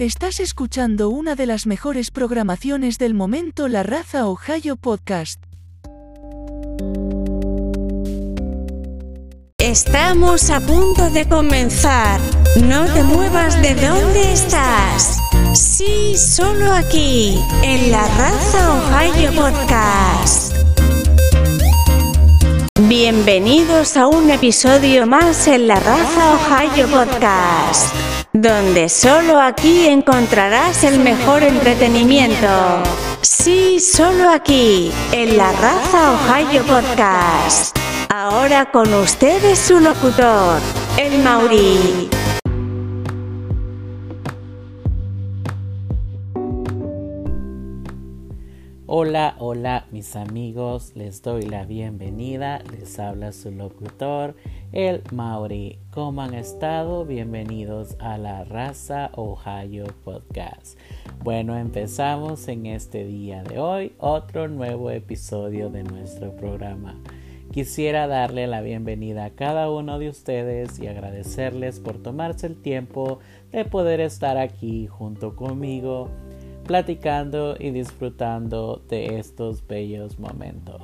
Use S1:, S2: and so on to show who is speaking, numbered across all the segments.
S1: Estás escuchando una de las mejores programaciones del momento, la Raza Ohio Podcast.
S2: Estamos a punto de comenzar. No te muevas de donde estás. Sí, solo aquí, en la Raza Ohio Podcast. Bienvenidos a un episodio más en la Raza Ohio Podcast donde solo aquí encontrarás el mejor entretenimiento. Sí, solo aquí, en la Raza Ohio Podcast. Ahora con ustedes su locutor, el Mauri.
S3: Hola, hola mis amigos, les doy la bienvenida, les habla su locutor, el Mauri. ¿Cómo han estado? Bienvenidos a la Raza Ohio Podcast. Bueno, empezamos en este día de hoy otro nuevo episodio de nuestro programa. Quisiera darle la bienvenida a cada uno de ustedes y agradecerles por tomarse el tiempo de poder estar aquí junto conmigo platicando y disfrutando de estos bellos momentos.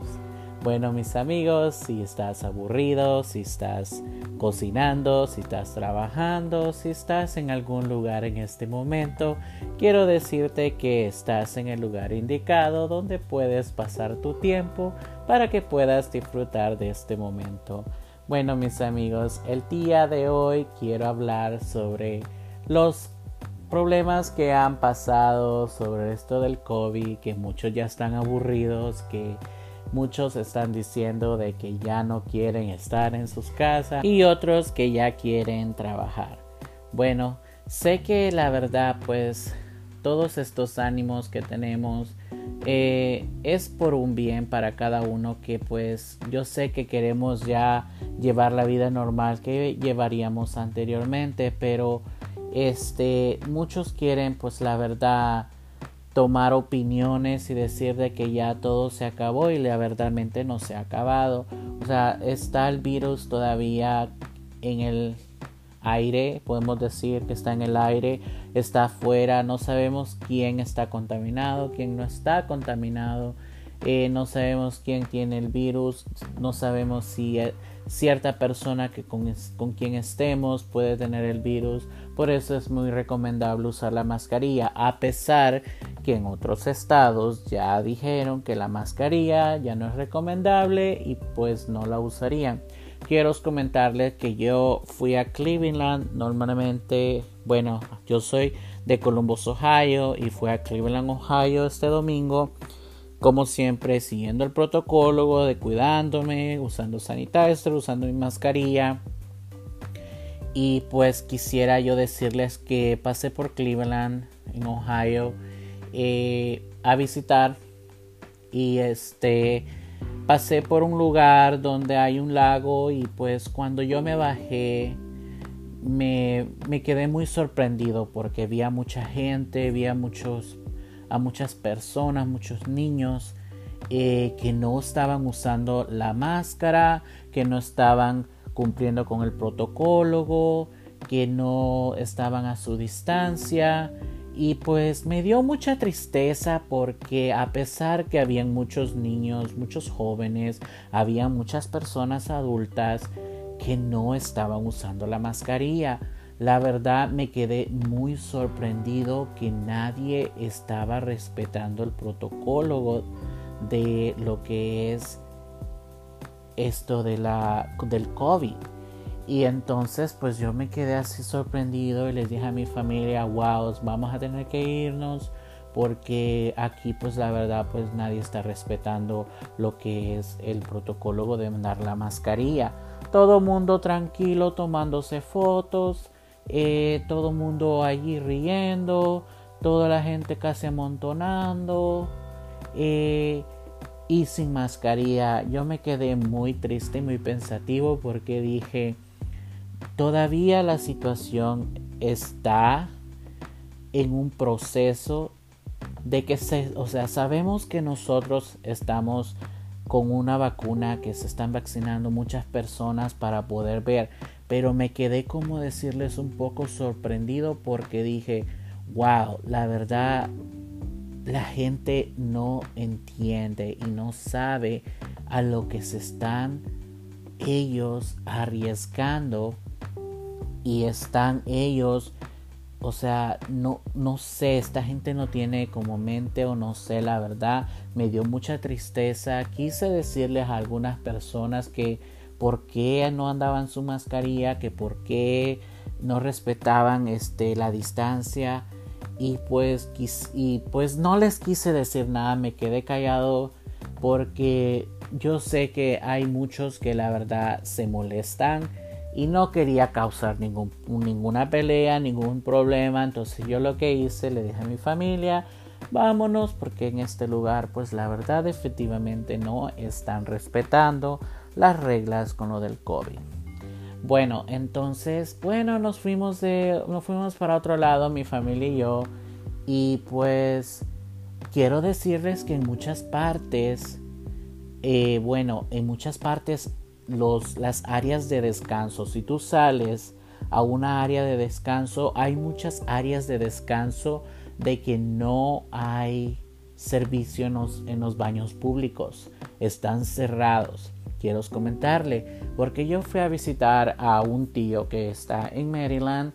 S3: Bueno, mis amigos, si estás aburrido, si estás cocinando, si estás trabajando, si estás en algún lugar en este momento, quiero decirte que estás en el lugar indicado donde puedes pasar tu tiempo para que puedas disfrutar de este momento. Bueno, mis amigos, el día de hoy quiero hablar sobre los problemas que han pasado sobre esto del COVID, que muchos ya están aburridos, que muchos están diciendo de que ya no quieren estar en sus casas y otros que ya quieren trabajar. Bueno, sé que la verdad pues todos estos ánimos que tenemos eh, es por un bien para cada uno que pues yo sé que queremos ya llevar la vida normal que llevaríamos anteriormente pero este, muchos quieren, pues la verdad, tomar opiniones y decir de que ya todo se acabó y la verdaderamente no se ha acabado. O sea, está el virus todavía en el aire, podemos decir que está en el aire, está afuera, no sabemos quién está contaminado, quién no está contaminado, eh, no sabemos quién tiene el virus, no sabemos si eh, cierta persona que con, con quien estemos puede tener el virus por eso es muy recomendable usar la mascarilla, a pesar que en otros estados ya dijeron que la mascarilla ya no es recomendable y pues no la usarían. Quiero comentarles que yo fui a Cleveland normalmente, bueno, yo soy de Columbus, Ohio y fui a Cleveland, Ohio este domingo como siempre siguiendo el protocolo de cuidándome, usando sanitizer, usando mi mascarilla y pues quisiera yo decirles que pasé por Cleveland, en Ohio, eh, a visitar. Y este pasé por un lugar donde hay un lago. Y pues cuando yo me bajé, me, me quedé muy sorprendido porque vi a mucha gente, vi a muchos, a muchas personas, muchos niños. Eh, que no estaban usando la máscara, que no estaban cumpliendo con el protocolo, que no estaban a su distancia y pues me dio mucha tristeza porque a pesar que habían muchos niños, muchos jóvenes, había muchas personas adultas que no estaban usando la mascarilla. La verdad me quedé muy sorprendido que nadie estaba respetando el protocolo de lo que es esto de la, del COVID. Y entonces pues yo me quedé así sorprendido y les dije a mi familia, wow, vamos a tener que irnos porque aquí pues la verdad pues nadie está respetando lo que es el protocolo de mandar la mascarilla. Todo mundo tranquilo tomándose fotos, eh, todo mundo allí riendo, toda la gente casi amontonando. Eh, y sin mascarilla. Yo me quedé muy triste, muy pensativo porque dije, todavía la situación está en un proceso de que se, o sea, sabemos que nosotros estamos con una vacuna que se están vaccinando muchas personas para poder ver, pero me quedé como decirles un poco sorprendido porque dije, wow, la verdad, la gente no entiende y no sabe a lo que se están ellos arriesgando y están ellos o sea, no, no sé, esta gente no tiene como mente o no sé, la verdad, me dio mucha tristeza. Quise decirles a algunas personas que por qué no andaban su mascarilla, que por qué no respetaban este, la distancia y pues, y pues no les quise decir nada, me quedé callado porque yo sé que hay muchos que la verdad se molestan y no quería causar ningún, ninguna pelea, ningún problema. Entonces yo lo que hice, le dije a mi familia, vámonos porque en este lugar pues la verdad efectivamente no están respetando las reglas con lo del COVID. Bueno, entonces, bueno, nos fuimos de, nos fuimos para otro lado, mi familia y yo, y pues quiero decirles que en muchas partes, eh, bueno, en muchas partes los, las áreas de descanso. Si tú sales a una área de descanso, hay muchas áreas de descanso de que no hay servicio en los, en los baños públicos. Están cerrados. Quiero comentarle, porque yo fui a visitar a un tío que está en Maryland.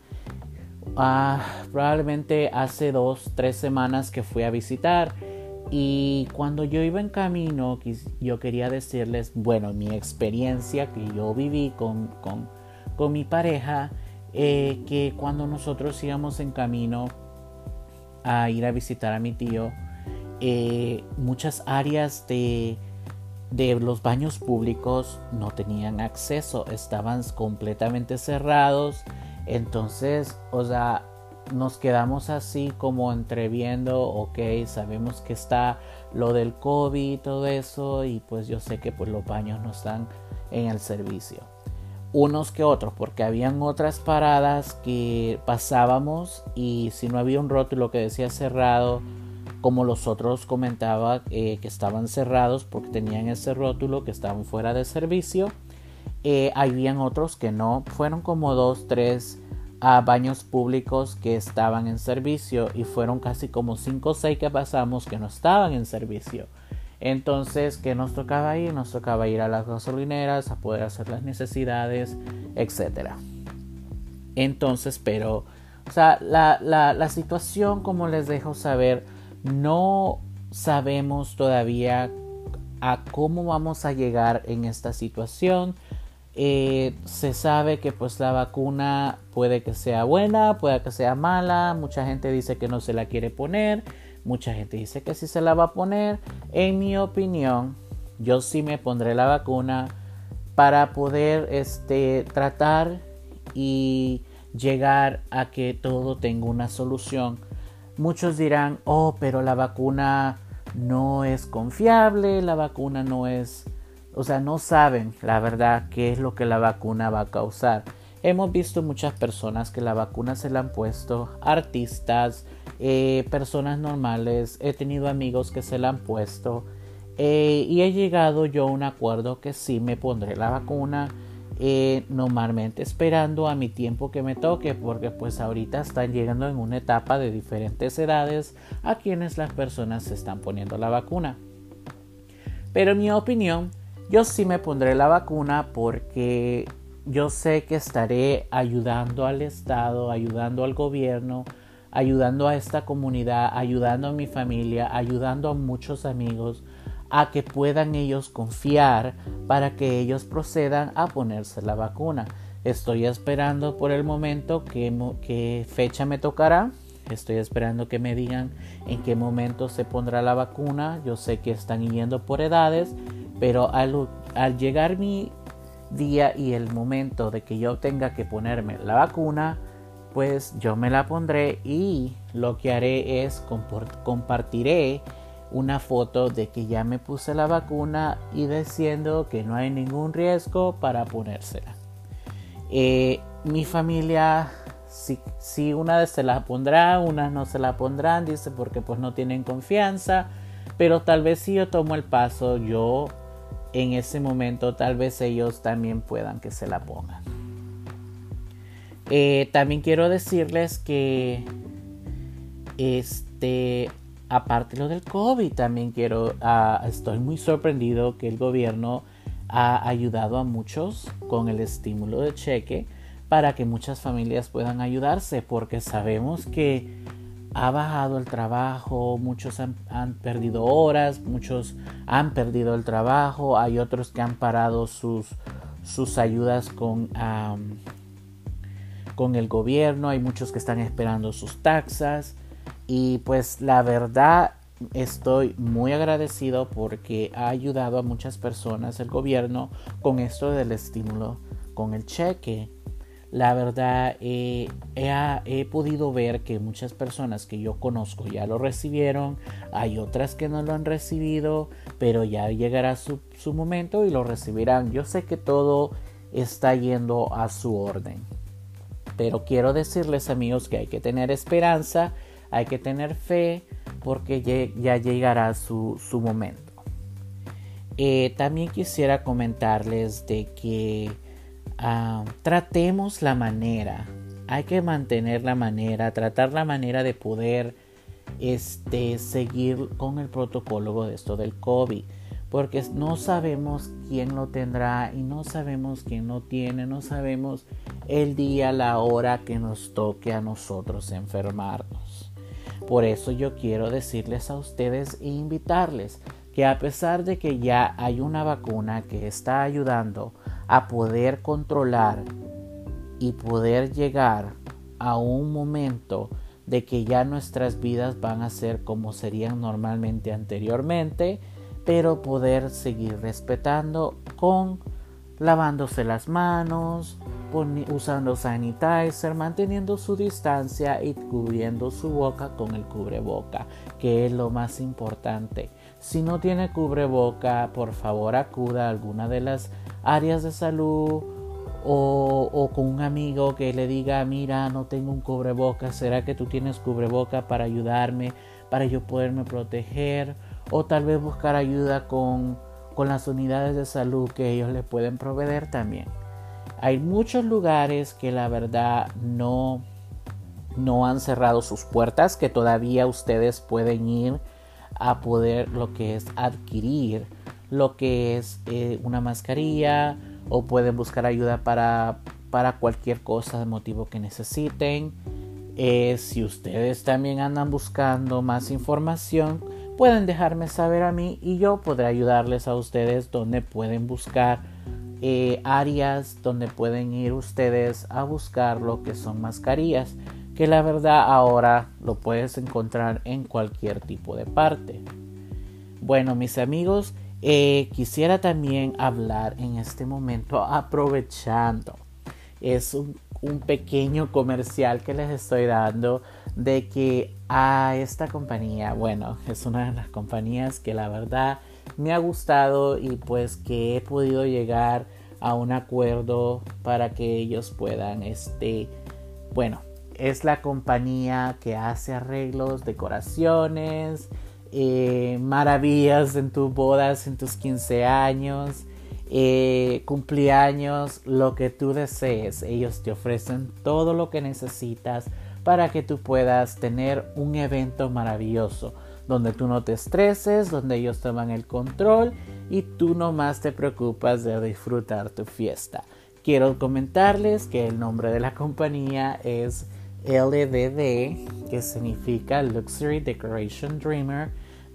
S3: Ah, probablemente hace dos, tres semanas que fui a visitar y cuando yo iba en camino, yo quería decirles, bueno, mi experiencia que yo viví con, con, mi pareja, eh, que cuando nosotros íbamos en camino a ir a visitar a mi tío, eh, muchas áreas de, de los baños públicos no tenían acceso, estaban completamente cerrados. Entonces, o sea, nos quedamos así como entreviendo, ok, sabemos que está lo del COVID y todo eso, y pues yo sé que pues los baños no están en el servicio. Unos que otros, porque habían otras paradas que pasábamos y si no había un rótulo que decía cerrado, como los otros comentaba eh, que estaban cerrados porque tenían ese rótulo que estaban fuera de servicio, eh, habían otros que no, fueron como dos, tres a baños públicos que estaban en servicio y fueron casi como 5 o 6 que pasamos que no estaban en servicio. Entonces, ¿qué nos tocaba ir? Nos tocaba ir a las gasolineras a poder hacer las necesidades, etc. Entonces, pero, o sea, la, la situación, como les dejo saber, no sabemos todavía a cómo vamos a llegar en esta situación eh, se sabe que pues la vacuna puede que sea buena, puede que sea mala, mucha gente dice que no se la quiere poner, mucha gente dice que sí se la va a poner. En mi opinión, yo sí me pondré la vacuna para poder este, tratar y llegar a que todo tenga una solución. Muchos dirán, oh, pero la vacuna no es confiable, la vacuna no es o sea, no saben la verdad qué es lo que la vacuna va a causar. Hemos visto muchas personas que la vacuna se la han puesto, artistas, eh, personas normales, he tenido amigos que se la han puesto eh, y he llegado yo a un acuerdo que sí me pondré la vacuna eh, normalmente esperando a mi tiempo que me toque porque pues ahorita están llegando en una etapa de diferentes edades a quienes las personas se están poniendo la vacuna. Pero en mi opinión, yo sí me pondré la vacuna porque yo sé que estaré ayudando al Estado, ayudando al gobierno, ayudando a esta comunidad, ayudando a mi familia, ayudando a muchos amigos a que puedan ellos confiar para que ellos procedan a ponerse la vacuna. Estoy esperando por el momento que, fecha me tocará. Estoy esperando que me digan en qué momento se pondrá la vacuna. Yo sé que están yendo por edades pero al, llegar mi día y el momento de que yo tenga que ponerme la vacuna, pues yo me la pondré y lo que haré es compartiré una foto de que ya me puse la vacuna y diciendo que no hay ningún riesgo para ponérsela. Eh, mi familia, si, si una se la pondrá, unas no se la pondrán, dice porque pues no tienen confianza, pero tal vez si yo tomo el paso, yo en ese momento tal vez ellos también puedan que se la pongan. Eh, también quiero decirles que este, aparte lo del COVID, también quiero, ah, estoy muy sorprendido que el gobierno ha ayudado a muchos con el estímulo de cheque para que muchas familias puedan ayudarse, porque sabemos que ha bajado el trabajo, muchos han, perdido horas, muchos han perdido el trabajo, hay otros que han parado sus, sus ayudas con, con el gobierno, hay muchos que están esperando sus taxas y pues la verdad estoy muy agradecido porque ha ayudado a muchas personas el gobierno con esto del estímulo, con el cheque la verdad he, podido ver que muchas personas que yo conozco ya lo recibieron, hay otras que no lo han recibido, pero ya llegará su, su momento y lo recibirán. Yo sé que todo está yendo a su orden, pero quiero decirles amigos que hay que tener esperanza, hay que tener fe, porque ya llegará su, su momento. Eh, también quisiera comentarles de que Ah, tratemos la manera, hay que mantener la manera, tratar la manera de poder este, seguir con el protocolo de esto del COVID, porque no sabemos quién lo tendrá y no sabemos quién lo tiene, no sabemos el día, la hora que nos toque a nosotros enfermarnos. Por eso yo quiero decirles a ustedes e invitarles que a pesar de que ya hay una vacuna que está ayudando a poder controlar y poder llegar a un momento de que ya nuestras vidas van a ser como serían normalmente anteriormente, pero poder seguir respetando con lavándose las manos, usando sanitizer, manteniendo su distancia y cubriendo su boca con el cubreboca, que es lo más importante. Si no tiene cubreboca, por favor acuda a alguna de las áreas de salud o, con un amigo que le diga, mira, no tengo un cubreboca, ¿será que tú tienes cubreboca para ayudarme, para yo poderme proteger? O tal vez buscar ayuda con, con las unidades de salud que ellos le pueden proveer también. Hay muchos lugares que la verdad no, no han cerrado sus puertas, que todavía ustedes pueden ir a poder lo que es adquirir lo que es eh, una mascarilla o pueden buscar ayuda para, para cualquier cosa de motivo que necesiten. Eh, si ustedes también andan buscando más información, pueden dejarme saber a mí y yo podré ayudarles a ustedes donde pueden buscar eh, áreas donde pueden ir ustedes a buscar lo que son mascarillas que la verdad ahora lo puedes encontrar en cualquier tipo de parte bueno mis amigos eh, quisiera también hablar en este momento aprovechando. Es un, pequeño comercial que les estoy dando de que a esta compañía, bueno, es una de las compañías que la verdad me ha gustado y pues que he podido llegar a un acuerdo para que ellos puedan, este, bueno, es la compañía que hace arreglos, decoraciones, eh, maravillas en tus bodas, en tus 15 años, eh, cumpleaños, lo que tú desees. Ellos te ofrecen todo lo que necesitas para que tú puedas tener un evento maravilloso, donde tú no te estreses, donde ellos toman el control y tú nomás te preocupas de disfrutar tu fiesta. Quiero comentarles que el nombre de la compañía es LDD, que significa Luxury Decoration Dreamer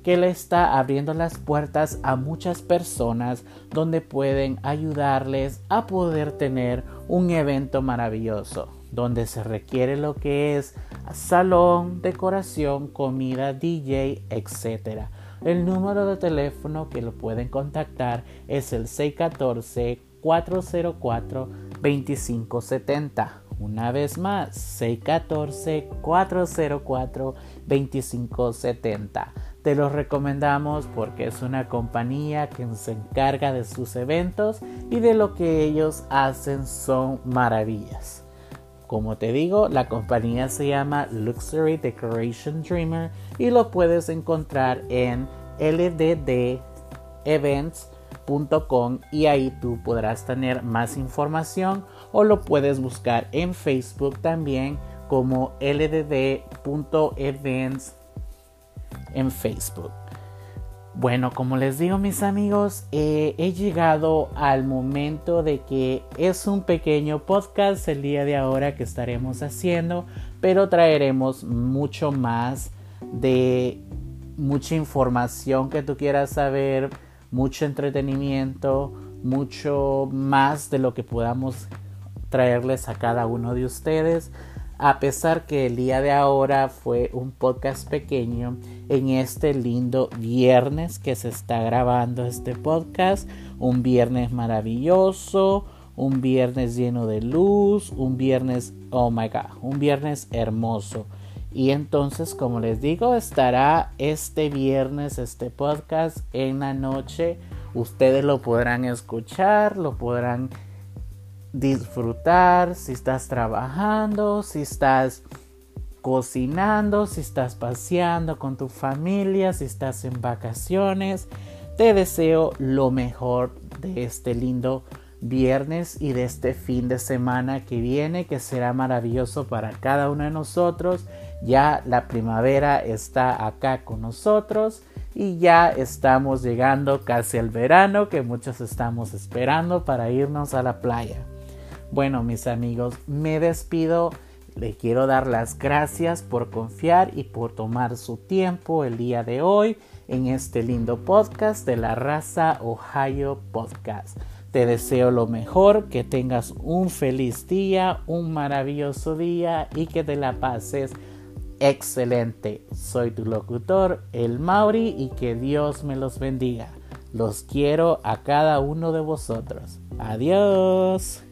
S3: que le está abriendo las puertas a muchas personas donde pueden ayudarles a poder tener un evento maravilloso, donde se requiere lo que es salón, decoración, comida, DJ, etc. El número de teléfono que lo pueden contactar es el 614-404-2570. Una vez más, 614-404-2570. Te los recomendamos porque es una compañía que se encarga de sus eventos y de lo que ellos hacen son maravillas. Como te digo, la compañía se llama Luxury Decoration Dreamer y lo puedes encontrar en lddevents.com y ahí tú podrás tener más información o lo puedes buscar en Facebook también como ldd.events en Facebook. Bueno, como les digo mis amigos, eh, he llegado al momento de que es un pequeño podcast el día de ahora que estaremos haciendo, pero traeremos mucho más de mucha información que tú quieras saber, mucho entretenimiento, mucho más de lo que podamos traerles a cada uno de ustedes a pesar que el día de ahora fue un podcast pequeño, en este lindo viernes que se está grabando este podcast, un viernes maravilloso, un viernes lleno de luz, un viernes, oh my god, un viernes hermoso. Y entonces, como les digo, estará este viernes este podcast en la noche. Ustedes lo podrán escuchar, lo podrán disfrutar, si estás trabajando, si estás cocinando, si estás paseando con tu familia, si estás en vacaciones. Te deseo lo mejor de este lindo viernes y de este fin de semana que viene, que será maravilloso para cada uno de nosotros. Ya la primavera está acá con nosotros y ya estamos llegando casi al verano que muchos estamos esperando para irnos a la playa. Bueno, mis amigos, me despido. Le quiero dar las gracias por confiar y por tomar su tiempo el día de hoy en este lindo podcast de la raza Ohio Podcast. Te deseo lo mejor, que tengas un feliz día, un maravilloso día y que te la pases excelente. Soy tu locutor, el Mauri, y que Dios me los bendiga. Los quiero a cada uno de vosotros. Adiós.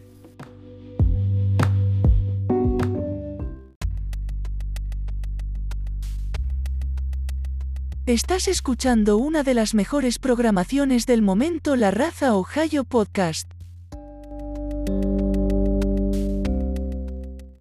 S1: Estás escuchando una de las mejores programaciones del momento La Raza Ohio Podcast.